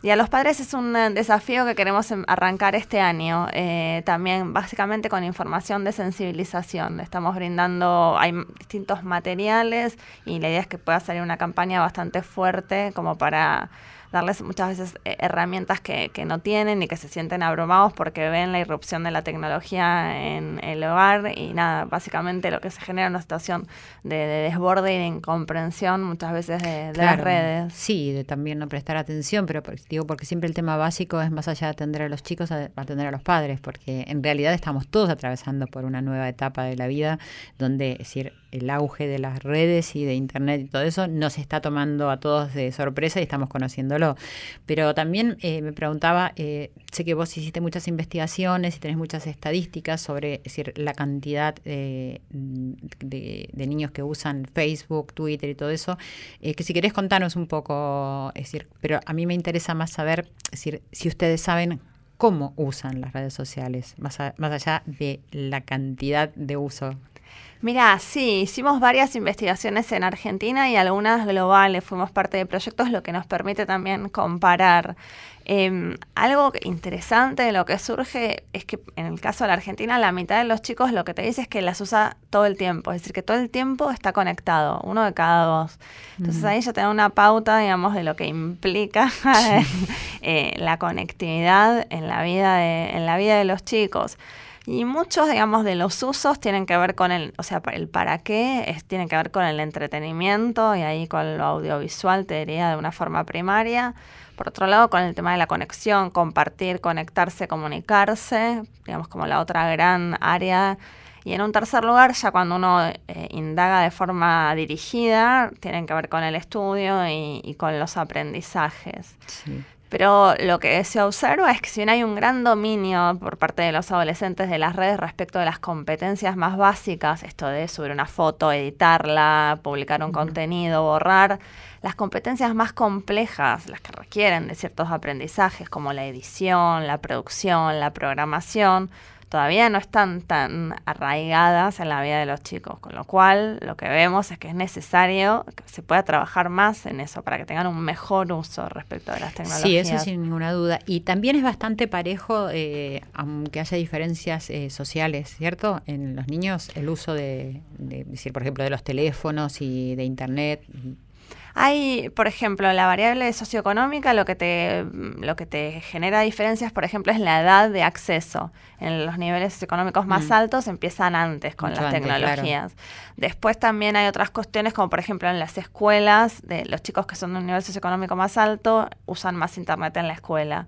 Y a los padres es un eh, desafío que queremos em- arrancar este año, eh, también básicamente con información de sensibilización. Estamos brindando, hay distintos materiales y la idea es que pueda salir una campaña bastante fuerte como para darles muchas veces eh, herramientas que, que no tienen y que se sienten abrumados porque ven la irrupción de la tecnología en el hogar y nada, básicamente lo que se genera es una situación de, de desborde y de incomprensión muchas veces de, de las redes. Sí, de también no prestar atención, pero digo porque siempre el tema básico es más allá de atender a los chicos, a- atender a los padres, porque en realidad estamos todos atravesando por una nueva etapa de la vida donde, es decir, el auge de las redes y de internet y todo eso nos está tomando a todos de sorpresa y estamos conociéndolo. Pero también eh, me preguntaba, eh, sé que vos hiciste muchas investigaciones y tenés muchas estadísticas sobre la cantidad eh, de, de niños que usan Facebook, Twitter y todo eso, eh, que si querés contarnos un poco, es decir, pero a mí me interesa más saber, decir, si ustedes saben cómo usan las redes sociales, más, a- más allá de la cantidad de uso. Mira, sí, hicimos varias investigaciones en Argentina y algunas globales, fuimos parte de proyectos, lo que nos permite también comparar. Em, algo interesante de lo que surge es que en el caso de la Argentina, la mitad de los chicos lo que te dice es que las usa todo el tiempo, es decir, que todo el tiempo está conectado, uno de cada dos. Entonces ahí ya te da una pauta, digamos, de lo que implica (laughs) eh, la conectividad en la vida de, en la vida de los chicos. Y muchos, digamos, de los usos tienen que ver con el, o sea, el para qué, es, tienen que ver con el entretenimiento y ahí con lo audiovisual, te diría, de una forma primaria. Por otro lado, con el tema de la conexión, compartir, conectarse, comunicarse, digamos, como la otra gran área. Y en un tercer lugar, ya cuando uno eh, indaga de forma dirigida, tienen que ver con el estudio y, y con los aprendizajes. Sí. Pero lo que se observa es que si bien hay un gran dominio por parte de los adolescentes de las redes respecto de las competencias más básicas, esto de subir una foto, editarla, publicar un contenido, borrar, las competencias más complejas, las que requieren de ciertos aprendizajes como la edición, la producción, la programación, todavía no están tan arraigadas en la vida de los chicos, con lo cual lo que vemos es que es necesario que se pueda trabajar más en eso para que tengan un mejor uso respecto de las tecnologías. Sí, eso sin ninguna duda. Y también es bastante parejo, eh, aunque haya diferencias eh, sociales, ¿cierto? En los niños el uso de, de, decir, por ejemplo, de los teléfonos y de Internet hay, por ejemplo, la variable socioeconómica, lo que te, lo que te genera diferencias, por ejemplo, es la edad de acceso. En los niveles socioeconómicos más mm. altos empiezan antes con las tecnologías. Después también hay otras cuestiones, como por ejemplo en las escuelas, de los chicos que son de un nivel socioeconómico más alto, usan más internet en la escuela.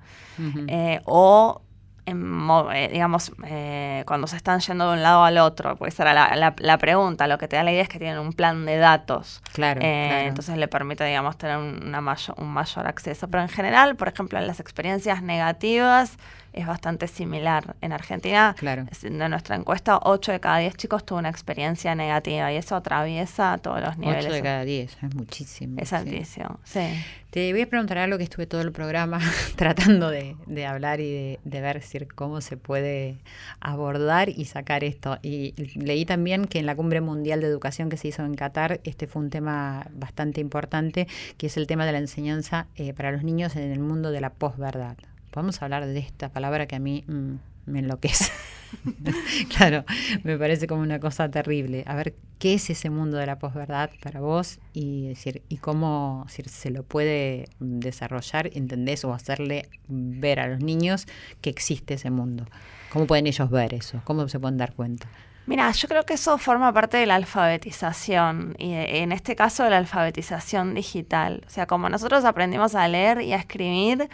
eh, o eh, digamos, eh, cuando se están yendo de un lado al otro, pues esa era la, la, pregunta, lo que te da la idea es que tienen un plan de datos. Claro. Eh, entonces le permite, digamos, tener una mayor, un mayor acceso. Pero en general, por ejemplo, en las experiencias negativas, es bastante similar. En Argentina, claro. de nuestra encuesta, 8 de cada 10 chicos tuvo una experiencia negativa y eso atraviesa todos los niveles. 8 de cada 10, es muchísimo. Es altísimo, sí. Te voy a preguntar algo que estuve todo el programa (laughs) tratando de, de hablar y de, de, ver si, cómo se puede abordar y sacar esto. Y leí también que en la Cumbre Mundial de Educación que se hizo en Qatar, este fue un tema bastante importante, que es el tema de la enseñanza eh, para los niños en el mundo de la posverdad podemos hablar de esta palabra que a mí mm, me enloquece. (laughs) claro, me parece como una cosa terrible. A ver, ¿qué es ese mundo de la posverdad para vos? Y decir, y cómo se lo puede desarrollar, entendés, o hacerle ver a los niños que existe ese mundo. ¿Cómo pueden ellos ver eso? ¿Cómo se pueden dar cuenta? Mira, yo creo que eso forma parte de la alfabetización y en este caso de la alfabetización digital. O sea, como nosotros aprendimos a leer y a escribir,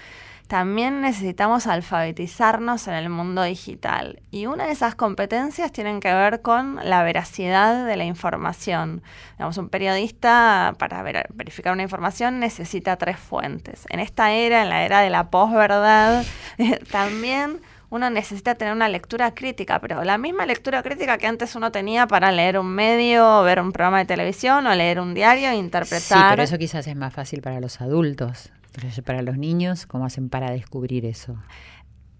también necesitamos alfabetizarnos en el mundo digital. Y una de esas competencias tienen que ver con la veracidad de la información. Digamos, un periodista para verificar una información necesita tres fuentes. En esta era, en la era de la posverdad, (laughs) también uno necesita tener una lectura crítica, pero la misma lectura crítica que antes uno tenía para leer un medio, ver un programa de televisión o leer un diario e interpretar. Sí, pero eso quizás es más fácil para los adultos. Para los niños, ¿cómo hacen para descubrir eso?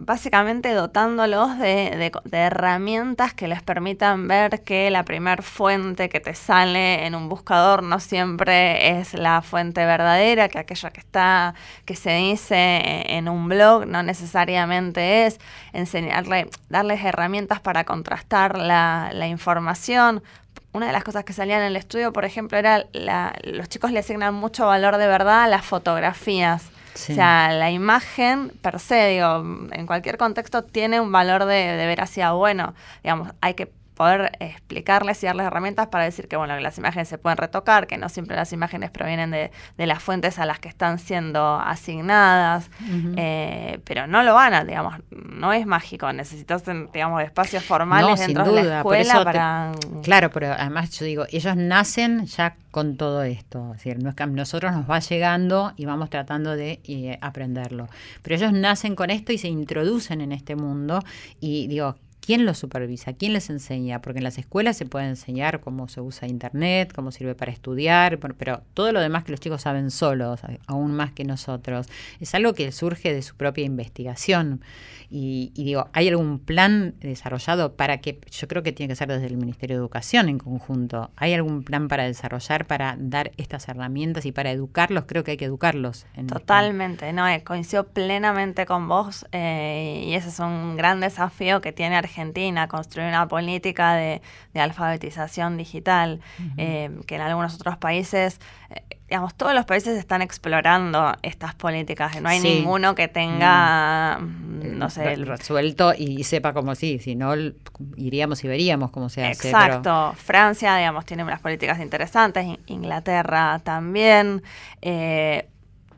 Básicamente dotándolos de, herramientas que les permitan ver que la primer fuente que te sale en un buscador no siempre es la fuente verdadera, que aquella que está, que se dice en un blog no necesariamente es, enseñarle, darles herramientas para contrastar la, la información, una de las cosas que salían en el estudio, por ejemplo, era la, los chicos le asignan mucho valor de verdad a las fotografías. O sea, la imagen per se, digo, en cualquier contexto tiene un valor de, de bueno. Digamos, hay que poder explicarles y darles herramientas para decir que bueno, las imágenes se pueden retocar, que no siempre las imágenes provienen de, de las fuentes a las que están siendo asignadas, eh, pero no lo van a, digamos, no es mágico, necesitas, digamos, espacios formales dentro de la escuela para... claro, pero además yo digo, ellos nacen ya con todo esto, es decir, no es que nosotros nos va llegando y vamos tratando de eh, aprenderlo, pero ellos nacen con esto y se introducen en este mundo y digo, ¿Quién los supervisa? ¿Quién les enseña? Porque en las escuelas se puede enseñar cómo se usa Internet, cómo sirve para estudiar, pero todo lo demás que los chicos saben solos, aún más que nosotros, es algo que surge de su propia investigación. Y, digo, ¿hay algún plan desarrollado para que, yo creo que tiene que ser desde el Ministerio de Educación en conjunto, ¿hay algún plan para desarrollar, para dar estas herramientas y para educarlos? Creo que hay que educarlos. Totalmente, no, eh, coincido plenamente con vos eh, y ese es un gran desafío que tiene Argentina, construir una política de, alfabetización digital, eh, que en algunos otros países digamos, todos los países están explorando estas políticas. No hay ninguno que tenga, mm. no sé... Resuelto y sepa cómo sí, si no iríamos y veríamos cómo se hace. Exacto. Francia, digamos, tiene unas políticas interesantes, Inglaterra también. Eh,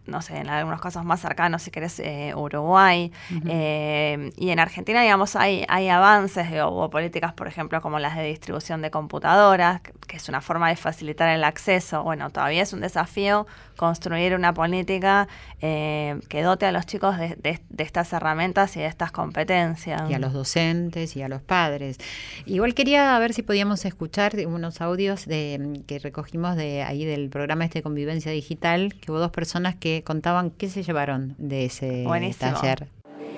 no sé, en algunos casos más cercanos, si querés, eh, Uruguay. Eh, y en Argentina, digamos, hay, hay avances, hubo políticas, por ejemplo, como las de distribución de computadoras, que es una forma de facilitar el acceso. Bueno, todavía es un desafío construir una política eh, que dote a los chicos de, estas herramientas y de estas competencias. Y a los docentes y a los padres. Igual quería ver si podíamos escuchar unos audios de, que recogimos de ahí del programa este de convivencia digital, que hubo dos personas que contaban qué se llevaron de ese taller.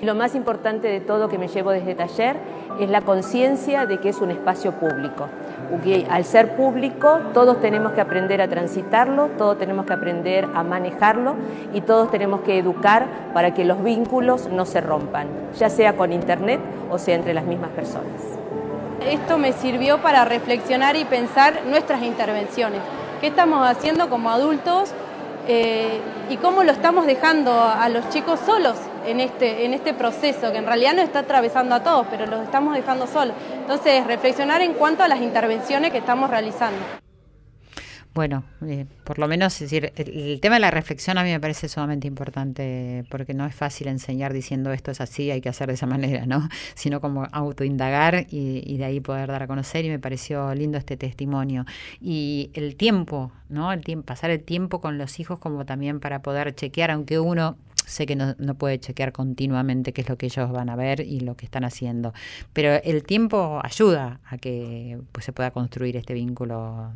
Lo más importante de todo que me llevo desde este taller es la conciencia de que es un espacio público. al ser público, todos tenemos que aprender a transitarlo, todos tenemos que aprender a manejarlo y todos tenemos que educar para que los vínculos no se rompan, ya sea con Internet o sea entre las mismas personas. Esto me sirvió para reflexionar y pensar nuestras intervenciones. ¿Qué estamos haciendo como adultos eh, y cómo lo estamos dejando a los chicos solos en este, en este proceso, que en realidad no está atravesando a todos, pero los estamos dejando solos. Entonces, reflexionar en cuanto a las intervenciones que estamos realizando. Bueno, eh, por lo menos, decir, el, tema de la reflexión a mí me parece sumamente importante porque no es fácil enseñar diciendo esto es así, hay que hacer de esa manera, ¿no? (laughs) Sino como autoindagar y, y de ahí poder dar a conocer y me pareció lindo este testimonio. Y el tiempo, ¿no? El tiempo, pasar el tiempo con los hijos como también para poder chequear, aunque uno sé que no, no, puede chequear continuamente qué es lo que ellos van a ver y lo que están haciendo, pero el tiempo ayuda a que pues, se pueda construir este vínculo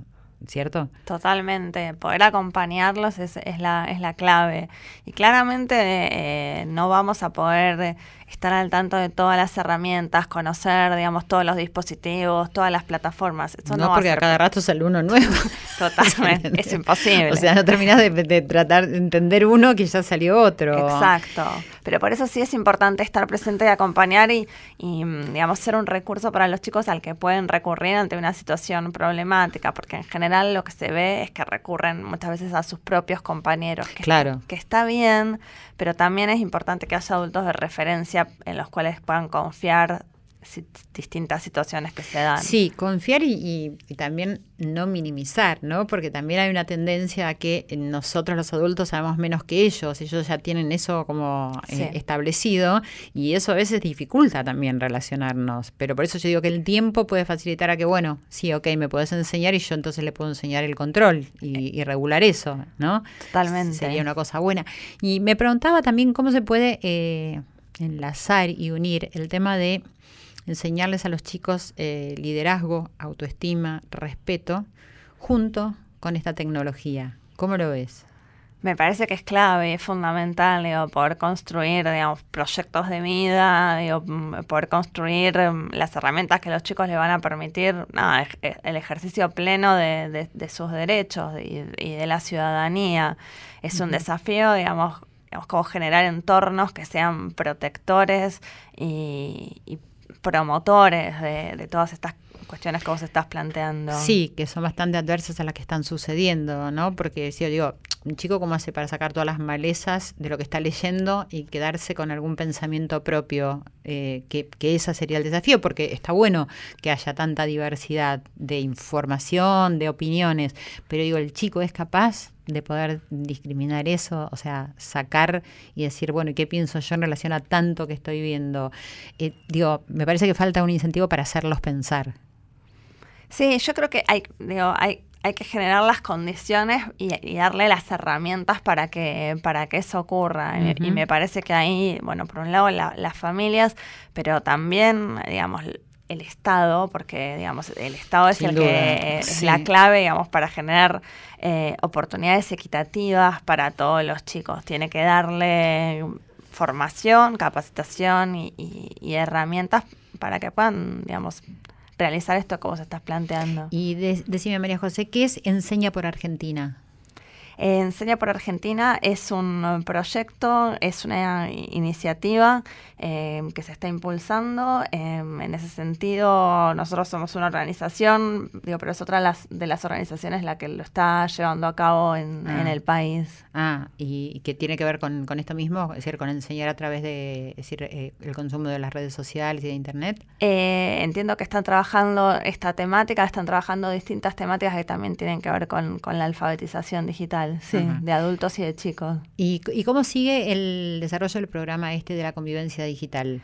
¿cierto? Totalmente, poder acompañarlos es, es, la, es la clave. Y claramente eh, no vamos a poder estar al tanto de todas las herramientas, conocer, digamos, todos los dispositivos, todas las plataformas. no, porque a, cada rato sale uno nuevo. (laughs) Totalmente, (laughs) es imposible. O sea, no terminas de, tratar de entender uno que ya salió otro. Exacto. Pero por eso sí es importante estar presente y acompañar y, digamos, ser un recurso para los chicos al que pueden recurrir ante una situación problemática, porque en general lo que se ve es que recurren muchas veces a sus propios compañeros. Que claro. que está bien, pero también es importante que haya adultos de referencia en los cuales puedan confiar distintas situaciones que se dan. Sí, confiar y, también no minimizar, ¿no? Porque también hay una tendencia a que nosotros los adultos sabemos menos que ellos, ellos ya tienen eso como eh, establecido y eso a veces dificulta también relacionarnos, pero por eso yo digo que el tiempo puede facilitar a que, bueno, sí, ok, me puedes enseñar y yo entonces le puedo enseñar el control y, regular eso, ¿no? Totalmente. Sería una cosa buena. Y me preguntaba también cómo se puede eh, enlazar y unir el tema de enseñarles a los chicos eh, liderazgo, autoestima, respeto, junto con esta tecnología. ¿Cómo lo ves? Me parece que es clave, es fundamental poder construir digamos, proyectos de vida, mm, poder construir mm, las herramientas que los chicos le van a permitir el ejercicio pleno de, sus derechos y, de la ciudadanía. Es un desafío, digamos, digamos, como generar entornos que sean protectores y, y promotores de, todas estas cuestiones que vos estás planteando. Sí, que son bastante adversas a las que están sucediendo, ¿no? Porque si yo digo, un chico cómo hace para sacar todas las malezas de lo que está leyendo y quedarse con algún pensamiento propio, eh, que, ese sería el desafío, porque está bueno que haya tanta diversidad de información, de opiniones, pero digo, el chico es capaz de poder discriminar eso, o sea, sacar y decir, bueno, ¿y qué pienso yo en relación a tanto que estoy viendo? Eh, digo, me parece que falta un incentivo para hacerlos pensar. Sí, yo creo que hay, digo, hay, hay que generar las condiciones y, darle las herramientas para que, para que eso ocurra. y, me parece que ahí, bueno, por un lado las familias, pero también, digamos, el Estado, porque digamos el Estado es el que es la clave, digamos, para generar eh, oportunidades equitativas para todos los chicos. Tiene que darle formación, capacitación y, herramientas para que puedan, digamos, realizar esto que vos estás planteando. Y decime, María José, ¿qué es Enseña por Argentina? Enseña por Argentina es un proyecto, es una iniciativa em, que se está impulsando. Em, en ese sentido, nosotros somos una organización, digo, pero es otra de las, de las organizaciones la que lo está llevando a cabo en, ah. el país. Ah, y, que tiene que ver con, esto mismo, es decir, con enseñar a través de decir, eh, el consumo de las redes sociales y de Internet. Eh, entiendo que están trabajando esta temática, están trabajando distintas temáticas que también tienen que ver con la alfabetización digital sí, de adultos y de chicos. ¿Y, ¿Y cómo sigue el desarrollo del programa este de la convivencia digital?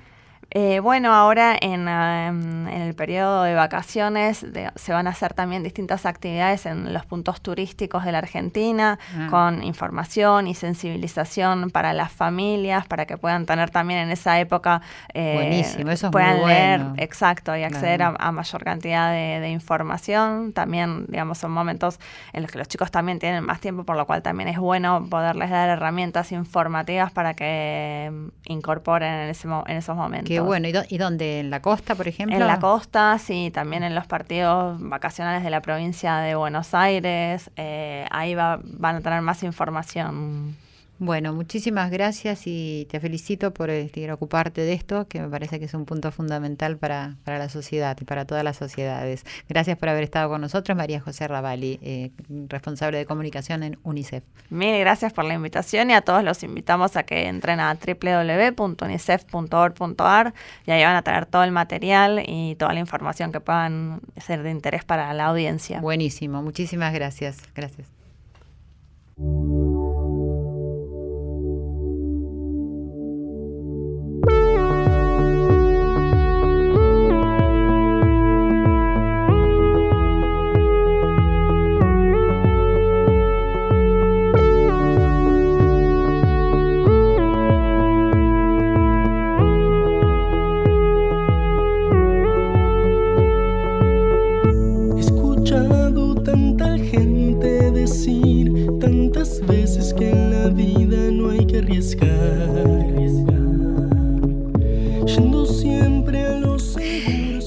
Eh, bueno, ahora en, em, en, el periodo de vacaciones se van a hacer también distintas actividades en los puntos turísticos de la Argentina, ah. con información y sensibilización para las familias, para que puedan tener también en esa época, eh, eso puedan leer, exacto, y acceder a, mayor cantidad de, información. También, digamos, son momentos en los que los chicos también tienen más tiempo, por lo cual también es bueno poderles dar herramientas informativas para que em, incorporen en, ese, en esos momentos. Qué bueno, ¿Y, dónde? ¿En la costa, por ejemplo? En la costa, sí, también en los partidos vacacionales de la provincia de Buenos Aires. Eh, ahí va, van a tener más información. Bueno, muchísimas gracias y te felicito por este, ocuparte de esto, que me parece que es un punto fundamental para, para, la sociedad y para todas las sociedades. Gracias por haber estado con nosotros, María José Ravalli, eh, responsable de comunicación en UNICEF. Mil gracias por la invitación y a todos los invitamos a que entren a www.unicef.org.ar y ahí van a tener todo el material y toda la información que puedan ser de interés para la audiencia. Buenísimo, muchísimas gracias. Gracias.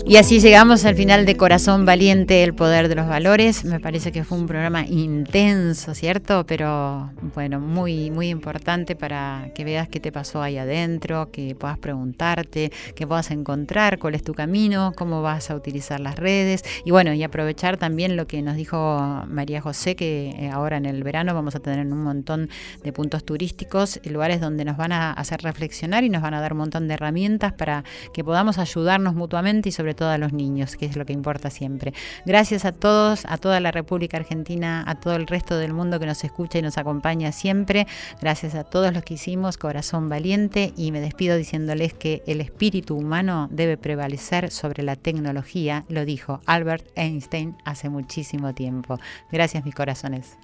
Y así llegamos al final de Corazón Valiente, el poder de los valores. Me parece que fue un programa intenso, ¿cierto? Pero bueno, muy, muy importante para que veas qué te pasó ahí adentro, que puedas preguntarte, que puedas encontrar cuál es tu camino, cómo vas a utilizar las redes. Y bueno, y aprovechar también lo que nos dijo María José, que eh, ahora en el verano vamos a tener un montón de puntos turísticos, lugares donde nos van a hacer reflexionar y nos van a dar un montón de herramientas para que podamos ayudarnos mutuamente y sobre todos los niños, que es lo que importa siempre. Gracias a todos, a toda la República Argentina, a todo el resto del mundo que nos escucha y nos siempre. Gracias a todos los que hicimos Corazón Valiente y me despido diciéndoles que el espíritu humano debe prevalecer sobre la tecnología, lo dijo Albert Einstein hace muchísimo tiempo. Gracias mis corazones.